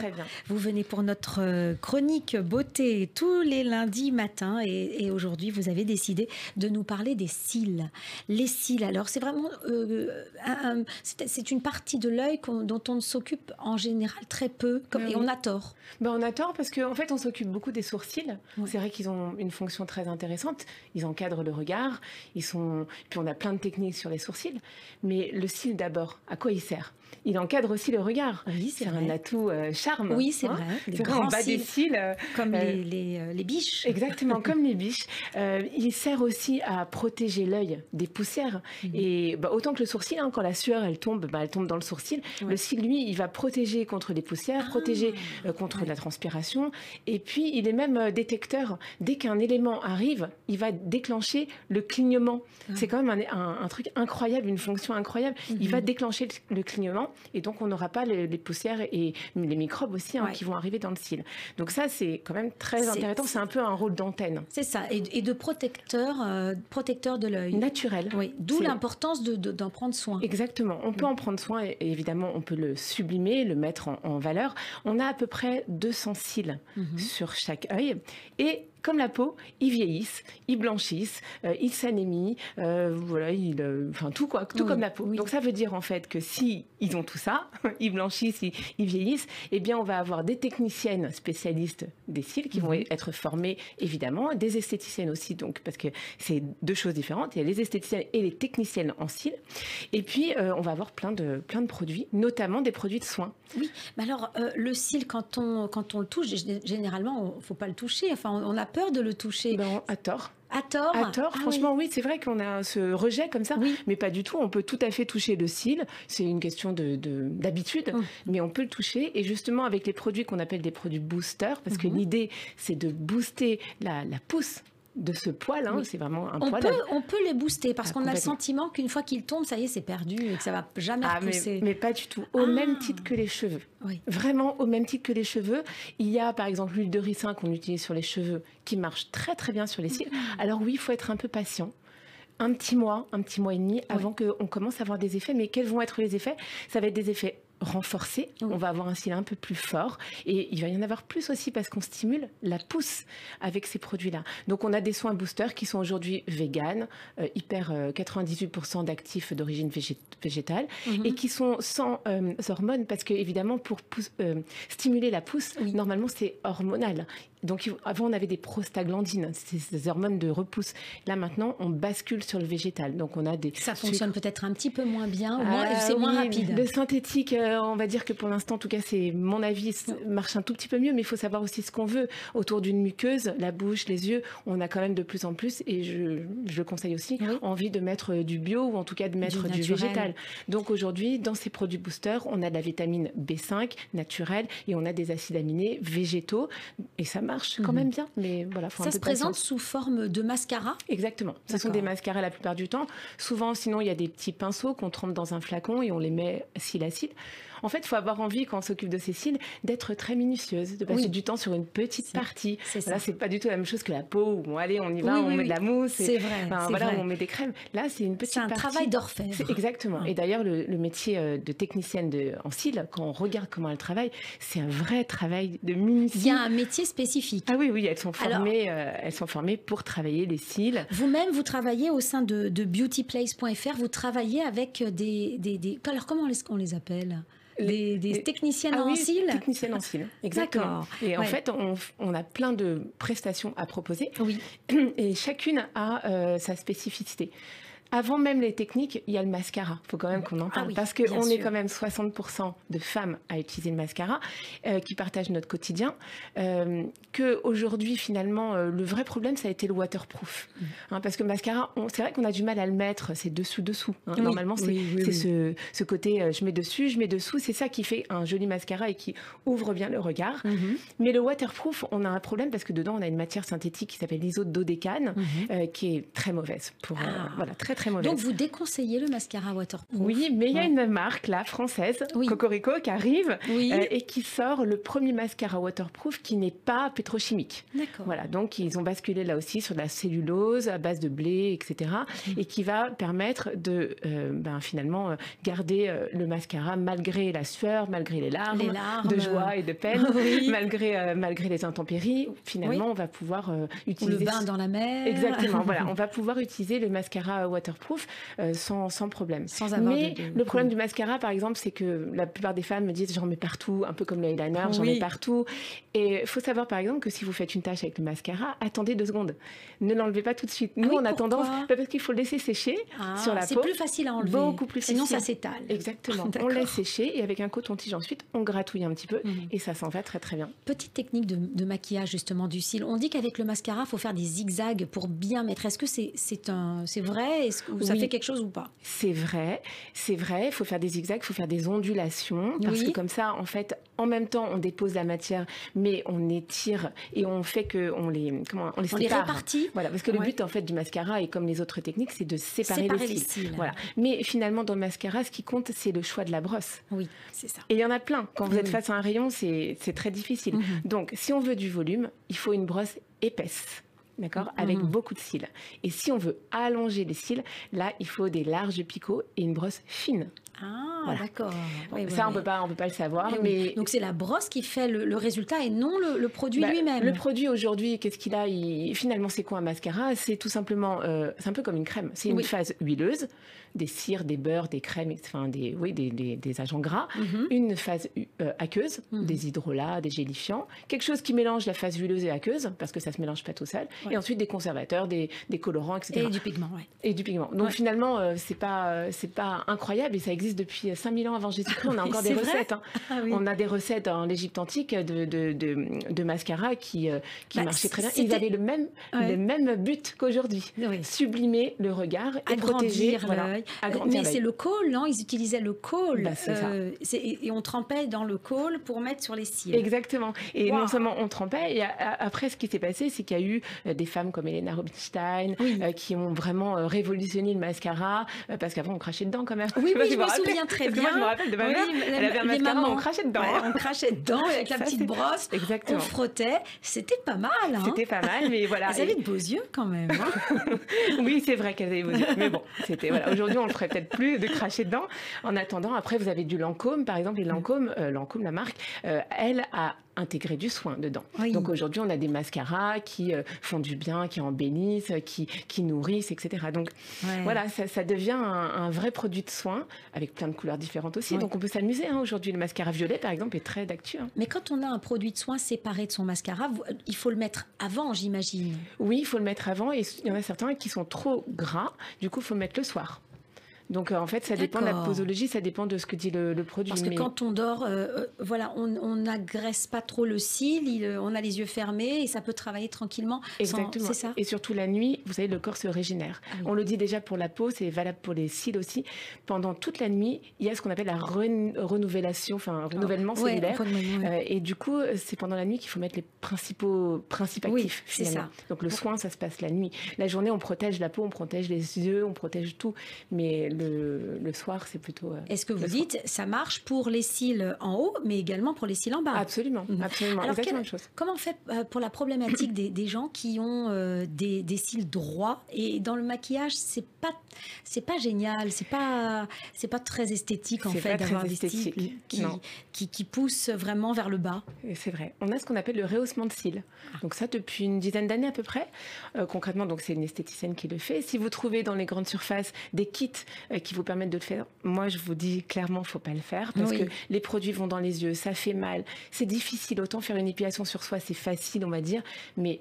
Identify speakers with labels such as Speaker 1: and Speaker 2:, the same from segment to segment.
Speaker 1: Très bien.
Speaker 2: Vous venez pour notre euh, chronique beauté tous les lundis matins et, aujourd'hui vous avez décidé de nous parler des cils. Les cils, alors c'est vraiment euh, c'est une partie de l'œil dont on ne s'occupe en général très peu comme, et on a tort.
Speaker 1: Ben, on a tort parce qu'en en fait on s'occupe beaucoup des sourcils. C'est vrai qu'ils ont une fonction très intéressante. Ils encadrent le regard. Ils sont puis on a plein de techniques sur les sourcils. Mais le cil d'abord, à quoi il sert? Il encadre aussi le regard.
Speaker 2: Oui, c'est
Speaker 1: un atout euh, charme.
Speaker 2: Oui, c'est hein. vrai.
Speaker 1: Les grands bas des cils. Euh,
Speaker 2: comme euh, les, les, biches.
Speaker 1: Exactement, comme les biches. il sert aussi à protéger l'œil des poussières. Mhm. Et bah, autant que le sourcil, hein, quand la sueur, elle tombe, bah, elle tombe dans le sourcil. Le cil, lui, il va protéger contre les poussières, ah. protéger contre la transpiration. Et puis, il est même détecteur. Dès qu'un élément arrive, il va déclencher le clignement. Ah. C'est quand même un, truc incroyable, une fonction incroyable. Il va mhm. déclencher le clignement et donc on n'aura pas les, poussières et les microbes aussi hein, qui vont arriver dans le cil. Donc ça, c'est quand même très intéressant. C'est un peu un rôle d'antenne.
Speaker 2: C'est ça, et, de protecteur, euh, protecteur de l'œil.
Speaker 1: Naturel.
Speaker 2: Oui, d'où l'importance d'en prendre soin.
Speaker 1: Exactement. On peut en prendre soin et évidemment, on peut le sublimer, le mettre en, valeur. On a à peu près 200 cils mhm. sur chaque œil et comme la peau, ils vieillissent, ils blanchissent, euh, ils s'anémient, euh, voilà, ils, euh, enfin tout quoi, tout comme la peau. Donc ça veut dire en fait que si ils ont tout ça, ils blanchissent, ils, vieillissent, eh bien on va avoir des techniciennes spécialistes des cils qui vont être formées évidemment, des esthéticiennes aussi, donc parce que c'est deux choses différentes. Il y a les esthéticiennes et les techniciennes en cils. Et puis on va avoir plein de plein de produits, notamment des produits de soins.
Speaker 2: Oui, mais alors le cil quand on quand on le touche, généralement il faut pas le toucher. Enfin on a peur de le toucher.
Speaker 1: Ben, à tort.
Speaker 2: À tort
Speaker 1: À tort, ah franchement, oui, c'est vrai qu'on a ce rejet comme ça, mais pas du tout. On peut tout à fait toucher le cil. C'est une question d'habitude, de, mais on peut le toucher. Et justement, avec les produits qu'on appelle des produits boosters, parce que mhm. l'idée, c'est de booster la, la pousse de ce poil, hein, c'est vraiment un
Speaker 2: on
Speaker 1: poil.
Speaker 2: Peut, on peut les booster parce ah, qu'on a le sentiment qu'une fois qu'ils tombent, ça y est, c'est perdu et que ça va jamais ah,
Speaker 1: repousser. Mais, pas du tout. Au ah. même titre que les cheveux. Vraiment au même titre que les cheveux. Il y a par exemple l'huile de ricin qu'on utilise sur les cheveux qui marche très très bien sur les cils. Mm-hmm. Alors oui, il faut être un peu patient un petit mois, un petit mois et demi avant qu'on commence à avoir des effets. Mais quels vont être les effets? Ça va être des effets renforcé, on va avoir un cil un peu plus fort et il va y en avoir plus aussi parce qu'on stimule la pousse avec ces produits-là. Donc on a des soins boosters qui sont aujourd'hui véganes, euh, hyper 98% euh, d'actifs d'origine végétale mhm. et qui sont sans euh, hormones parce que évidemment pour stimuler la pousse, normalement c'est hormonal. Donc avant on avait des prostaglandines, ces hormones de repousse. Là maintenant on bascule sur le végétal. Donc on a des
Speaker 2: ça fonctionne peut-être un petit peu moins bien, c'est moins rapide.
Speaker 1: Le synthétique euh, on va dire que pour l'instant, en tout cas, c'est mon avis, marche un tout petit peu mieux, mais il faut savoir aussi ce qu'on veut. Autour d'une muqueuse, la bouche, les yeux, on a quand même de plus en plus, et je, je conseille aussi, envie de mettre du bio ou en tout cas de mettre du, végétal. Donc aujourd'hui, dans ces produits boosters, on a de la vitamine B5 naturelle et on a des acides aminés végétaux, et ça marche quand mhm. même bien. Mais voilà,
Speaker 2: ça se présente sous forme de mascara
Speaker 1: Exactement. Ce sont des mascaras la plupart du temps. Souvent, sinon, il y a des petits pinceaux qu'on trempe dans un flacon et on les met cils à cils. En fait, il faut avoir envie, quand on s'occupe de ces cils, d'être très minutieuse, de passer du temps sur une petite partie. Là, c'est pas du tout la même chose que la peau où, bon, allez, on y va, on met de la mousse.
Speaker 2: C'est vrai.
Speaker 1: voilà, on met des crèmes. Là, c'est une petite partie.
Speaker 2: C'est un travail d'orfèvre.
Speaker 1: Exactement. Et d'ailleurs, le, métier euh, de technicienne de, en cils, quand on regarde comment elle travaille, c'est un vrai travail de minutie.
Speaker 2: Il y a un métier spécifique.
Speaker 1: Ah oui, oui, elles sont formées, euh, elles sont formées pour travailler les cils.
Speaker 2: Vous-même, vous travaillez au sein de, beautyplace.fr, vous travaillez avec des, des, des... Alors, comment est-ce qu'on les appelle? Des techniciennes
Speaker 1: ah
Speaker 2: en cils?
Speaker 1: Techniciennes en cils, exactement. Et en fait, on, a plein de prestations à proposer.
Speaker 2: Oui.
Speaker 1: Et chacune a euh, sa spécificité. Avant même les techniques, il y a le mascara. Il faut quand même qu'on en ah parle parce qu'on est quand même 60% de femmes à utiliser le mascara euh, qui partagent notre quotidien. Euh, que aujourd'hui, finalement, euh, le vrai problème, ça a été le waterproof. Mm. Hein, parce que mascara, c'est vrai qu'on a du mal à le mettre. C'est dessous dessous. Hein. Normalement, c'est ce, ce, côté je mets dessus, je mets dessous. C'est ça qui fait un joli mascara et qui ouvre bien le regard. Mm-hmm. Mais le waterproof, on a un problème parce que dedans, on a une matière synthétique qui s'appelle l'isododécane, mm-hmm. qui est très mauvaise pour ah. voilà très très mauvaise.
Speaker 2: Donc vous déconseillez le mascara waterproof
Speaker 1: Oui, mais il y a une marque là française, Cocorico, qui arrive et qui sort le premier mascara waterproof qui n'est pas pétrochimique.
Speaker 2: D'accord.
Speaker 1: Voilà, donc ils ont basculé là aussi sur de la cellulose à base de blé, etc. Et qui va permettre de ben, finalement garder le mascara malgré la sueur, malgré les larmes, de joie et de peine, malgré, malgré les intempéries. Finalement, on va pouvoir utiliser...
Speaker 2: Ou le bain dans la mer.
Speaker 1: Exactement, voilà. On va pouvoir utiliser le mascara waterproof sans, sans, problème.
Speaker 2: Sans avoir
Speaker 1: Mais le problème du mascara, par exemple, c'est que la plupart des femmes me disent j'en mets partout, un peu comme le eyeliner, j'en mets partout. Et il faut savoir, par exemple, que si vous faites une tâche avec le mascara, attendez deux secondes. Ne l'enlevez pas tout de suite. Nous,
Speaker 2: ah
Speaker 1: on a tendance, parce qu'il faut le laisser sécher
Speaker 2: ah,
Speaker 1: sur la peau.
Speaker 2: C'est plus facile à enlever.
Speaker 1: Beaucoup plus
Speaker 2: Sinon, ça s'étale.
Speaker 1: Exactement. On laisse sécher et avec un coton-tige ensuite, on gratouille un petit peu mhm. et ça s'en va très très bien.
Speaker 2: Petite technique de, maquillage justement du cil. On dit qu'avec le mascara, il faut faire des zigzags pour bien mettre. Est-ce que c'est c'est vrai? Est-ce que ça fait quelque chose ou pas?
Speaker 1: C'est vrai, c'est vrai. Il faut faire des zigzags, il faut faire des ondulations parce que comme ça, en fait, en même temps, on dépose la matière, mais on étire et on fait que on les comment
Speaker 2: on les, on répartit.
Speaker 1: Voilà, parce que le but en fait du mascara et comme les autres techniques, c'est de séparer, les, cils. Voilà. Mais finalement, dans le mascara, ce qui compte, c'est le choix de la brosse.
Speaker 2: Oui, c'est ça.
Speaker 1: Et il y en a plein. Quand vous êtes face à un rayon, c'est très difficile. Mhm. Donc, si on veut du volume, il faut une brosse épaisse d'accord, mhm. avec beaucoup de cils. Et si on veut allonger les cils, là, il faut des larges picots et une brosse fine.
Speaker 2: Ah, d'accord.
Speaker 1: ça, on peut pas, on peut pas le savoir. Mais
Speaker 2: donc c'est la brosse qui fait le, résultat et non le, produit bah, lui-même.
Speaker 1: Le produit aujourd'hui, qu'est-ce qu'il a? Finalement, c'est quoi un mascara? C'est tout simplement, euh, c'est un peu comme une crème. C'est une phase huileuse, des cires, des beurres, des crèmes, enfin des, oui, des, des, agents gras. Mhm. Une phase euh, aqueuse, mhm. des hydrolats, des gélifiants, quelque chose qui mélange la phase huileuse et aqueuse parce que ça se mélange pas tout seul. Et ensuite des conservateurs, des, colorants, etc.
Speaker 2: Et du pigment, ouais.
Speaker 1: Et du pigment. Donc finalement, euh, c'est pas, c'est pas incroyable et ça existe depuis 5000 ans avant Jésus-Christ. On a encore des recettes. Hein. Ah on a des recettes en l'Égypte antique de, de, de, mascara qui, euh, qui bah, marchaient très bien. Ils avaient le même, le même but qu'aujourd'hui. Sublimer le regard et protéger.
Speaker 2: Voilà, Mais c'est le col, non Ils utilisaient le col. Bah, euh, et on trempait dans le col pour mettre sur les cils.
Speaker 1: Exactement. Et non seulement on trempait, et après ce qui s'est passé, c'est qu'il y a eu euh, des femmes comme Elena Rubinstein qui ont vraiment révolutionné le mascara, parce qu'avant on crachait dedans quand même.
Speaker 2: Oui, oui, je me souviens très bien.
Speaker 1: Moi, je me rappelle de ma mère, elle avait un mascara, on crachait dedans.
Speaker 2: on crachait dedans avec la petite brosse. Exactement. On frottait. C'était pas mal. Hein
Speaker 1: c'était pas mal, mais voilà.
Speaker 2: Elles avaient de beaux yeux quand même. Hein.
Speaker 1: oui, c'est vrai qu'elles avaient beaux yeux. Mais bon, c'était voilà. Aujourd'hui, on le ferait peut-être plus de cracher dedans. En attendant, après, vous avez du Lancôme, par exemple. Et Lancôme, euh, Lancôme, la marque, euh, elle a intégrer du soin dedans. Donc aujourd'hui, on a des mascaras qui euh, font du bien, qui embellissent, qui, qui nourrissent, etc. Donc voilà, ça, devient un, vrai produit de soin avec plein de couleurs différentes aussi. Donc on peut s'amuser. Hein. Aujourd'hui, le mascara violet, par exemple, est très d'actu. Hein.
Speaker 2: Mais quand on a un produit de soin séparé de son mascara, il faut le mettre avant, j'imagine.
Speaker 1: Oui, il faut le mettre avant. Et il y en a certains qui sont trop gras. Du coup, il faut le mettre le soir. Donc euh, en fait, ça dépend de la posologie, ça dépend de ce que dit le, produit.
Speaker 2: Parce que quand on dort, euh, euh, voilà, on n'agresse pas trop le cil, on a les yeux fermés et ça peut travailler tranquillement.
Speaker 1: Exactement. C'est ça. Et surtout la nuit, vous savez, le corps se régénère. Ah on le dit déjà pour la peau, c'est valable pour les cils aussi. Pendant toute la nuit, il y a ce qu'on appelle la renouvellation, enfin ah, renouvellement cellulaire. et du coup, c'est pendant la nuit qu'il faut mettre les principaux principes actifs.
Speaker 2: c'est ça.
Speaker 1: Donc le soin, ça se passe la nuit. La journée, on protège la peau, on protège les yeux, on protège tout, mais le, soir, c'est plutôt. Euh,
Speaker 2: Est-ce que vous dites ça marche pour les cils en haut, mais également pour les cils en bas
Speaker 1: Absolument, mhm. absolument. Alors, Exactement chose.
Speaker 2: Comment on fait euh, pour la problématique des, gens qui ont euh, des, cils droits et dans le maquillage, c'est pas c'est pas génial, c'est pas c'est pas très esthétique en fait d'avoir des cils qui, qui, qui, poussent vraiment vers le bas.
Speaker 1: C'est vrai. On a ce qu'on appelle le rehaussement de cils. Ah. Donc ça depuis une dizaine d'années à peu près. concrètement, donc c'est une esthéticienne qui le fait. Si vous trouvez dans les grandes surfaces des kits qui vous permettent de le faire. Moi, je vous dis clairement, il faut pas le faire parce que les produits vont dans les yeux, ça fait mal, c'est difficile. Autant faire une épilation sur soi, c'est facile, on va dire, mais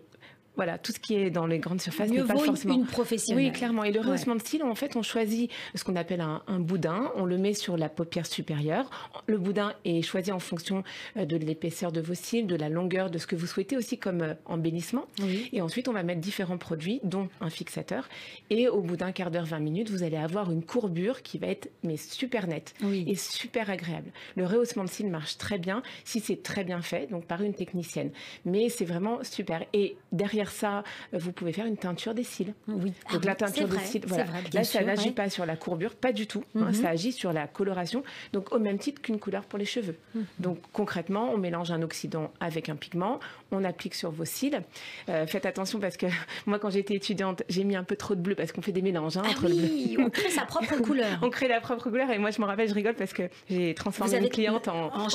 Speaker 1: voilà, tout ce qui est dans les grandes surfaces n'est pas forcément
Speaker 2: une professionnelle.
Speaker 1: Oui, clairement. Et le rehaussement de cils, en fait, on choisit ce qu'on appelle un, boudin. On le met sur la paupière supérieure. Le boudin est choisi en fonction euh, de l'épaisseur de vos cils, de la longueur, de ce que vous souhaitez aussi comme euh, embellissement. Et ensuite, on va mettre différents produits, dont un fixateur. Et au bout d'un quart d'heure, 20 minutes, vous allez avoir une courbure qui va être mais super nette et super agréable. Le rehaussement de cils marche très bien si c'est très bien fait, donc par une technicienne. Mais c'est vraiment super. Et derrière faire ça, vous pouvez faire une teinture des cils.
Speaker 2: Oui.
Speaker 1: Donc
Speaker 2: ah
Speaker 1: la teinture des cils, voilà. là, ça n'agit pas sur la courbure, pas du tout. Hein, mhm. ça agit sur la coloration. Donc au même titre qu'une couleur pour les cheveux. Mhm. Donc concrètement, on mélange un oxydant avec un pigment, on applique sur vos cils. Euh, faites attention parce que moi, quand j'étais étudiante, j'ai mis un peu trop de bleu parce qu'on fait des mélanges hein,
Speaker 2: ah entre oui, on crée sa propre couleur.
Speaker 1: on crée la propre couleur et moi, je me rappelle, je rigole parce que j'ai transformé une cliente en, en,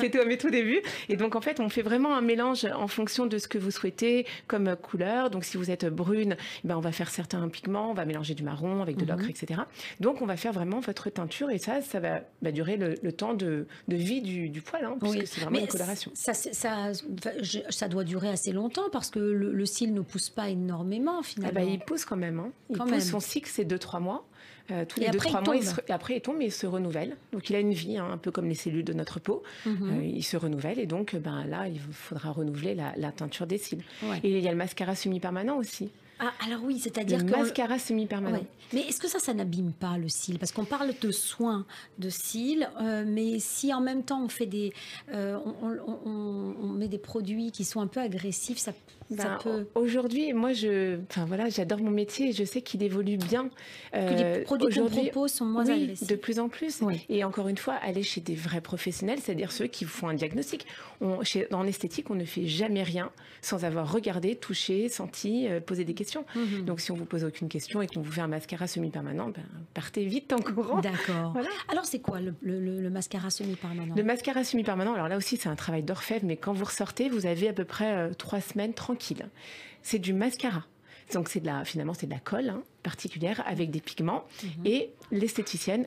Speaker 1: C'était au tout début. Et donc, en fait, on fait vraiment un mélange en fonction de ce que vous souhaitez comme couleur. Donc, si vous êtes brune, eh ben, on va faire certains pigments, on va mélanger du marron avec de mhm. l'ocre, etc. Donc, on va faire vraiment votre teinture et ça, ça va durer le, temps de, vie du, poil, hein, puisque c'est vraiment une coloration.
Speaker 2: Ça, ça, ça, doit durer assez longtemps parce que le, cil ne pousse pas énormément finalement.
Speaker 1: Ah bah, il pousse quand même. Hein. Il pousse, son cycle, c'est 2-3 mois. Euh, tous les 2-3 mois, et après il tombe et il se renouvelle. Donc il a une vie, hein, un peu comme les cellules de notre peau. Mhm. Euh, il se renouvelle et donc ben, là, il faudra renouveler la, teinture des cils. Et il y a le mascara semi-permanent aussi.
Speaker 2: Ah, alors oui, c'est-à-dire
Speaker 1: que... mascara semi-permanent.
Speaker 2: Mais est-ce que ça, ça n'abîme pas le cil Parce qu'on parle de soins de cils, euh, mais si en même temps on fait des... Euh, on, met des produits qui sont un peu agressifs, ça, ben, peut...
Speaker 1: Aujourd'hui, moi, je, enfin, voilà, j'adore mon métier et je sais qu'il évolue bien.
Speaker 2: que les euh, produits qu'on propose sont moins
Speaker 1: oui,
Speaker 2: agressifs.
Speaker 1: de plus en plus. Et encore une fois, aller chez des vrais professionnels, c'est-à-dire ceux qui font un diagnostic. On, chez, en esthétique, on ne fait jamais rien sans avoir regardé, touché, senti, posé des questions Mhm. Donc si on vous pose aucune question et qu'on vous fait un mascara semi-permanent, ben, partez vite en courant.
Speaker 2: D'accord. Alors c'est quoi le, mascara semi-permanent?
Speaker 1: Le mascara semi-permanent, alors là aussi c'est un travail d'orfèvre, mais quand vous ressortez, vous avez à peu près euh, trois semaines tranquilles. C'est du mascara. Donc c'est de la, finalement c'est de la colle hein, particulière avec des pigments mhm. et l'esthéticienne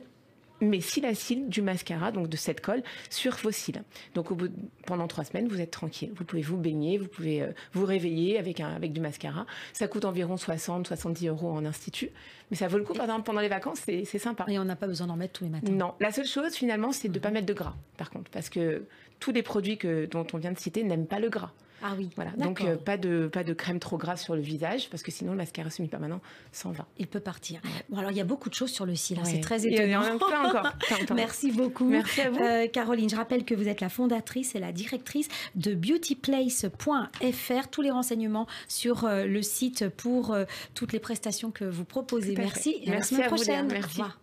Speaker 1: mais cils du mascara, donc de cette colle, sur vos cils. Donc au bout pendant trois semaines, vous êtes tranquille. Vous pouvez vous baigner, vous pouvez euh, vous réveiller avec, un, avec du mascara. Ça coûte environ 60-70 euros en institut. Mais ça vaut le coup, par exemple, pendant les vacances, c'est sympa.
Speaker 2: Et on n'a pas besoin d'en mettre tous les matins.
Speaker 1: Non. La seule chose, finalement, c'est de ne pas mettre de gras, par contre. Parce que tous les produits que, dont on vient de citer n'aiment pas le gras.
Speaker 2: Ah oui.
Speaker 1: Voilà. Donc euh, pas de pas de crème trop grasse sur le visage parce que sinon le mascara semi-permanent s'en va.
Speaker 2: Il peut partir. Bon alors il y a beaucoup de choses sur le cil. Hein. C'est très étonnant. Il y en
Speaker 1: a encore.
Speaker 2: Merci beaucoup.
Speaker 1: Merci à vous.
Speaker 2: Euh, Caroline, je rappelle que vous êtes la fondatrice et la directrice de beautyplace.fr. Tous les renseignements sur euh, le site pour toutes les prestations que vous proposez. Merci.
Speaker 1: Et Merci à la semaine prochaine. Merci. Au revoir.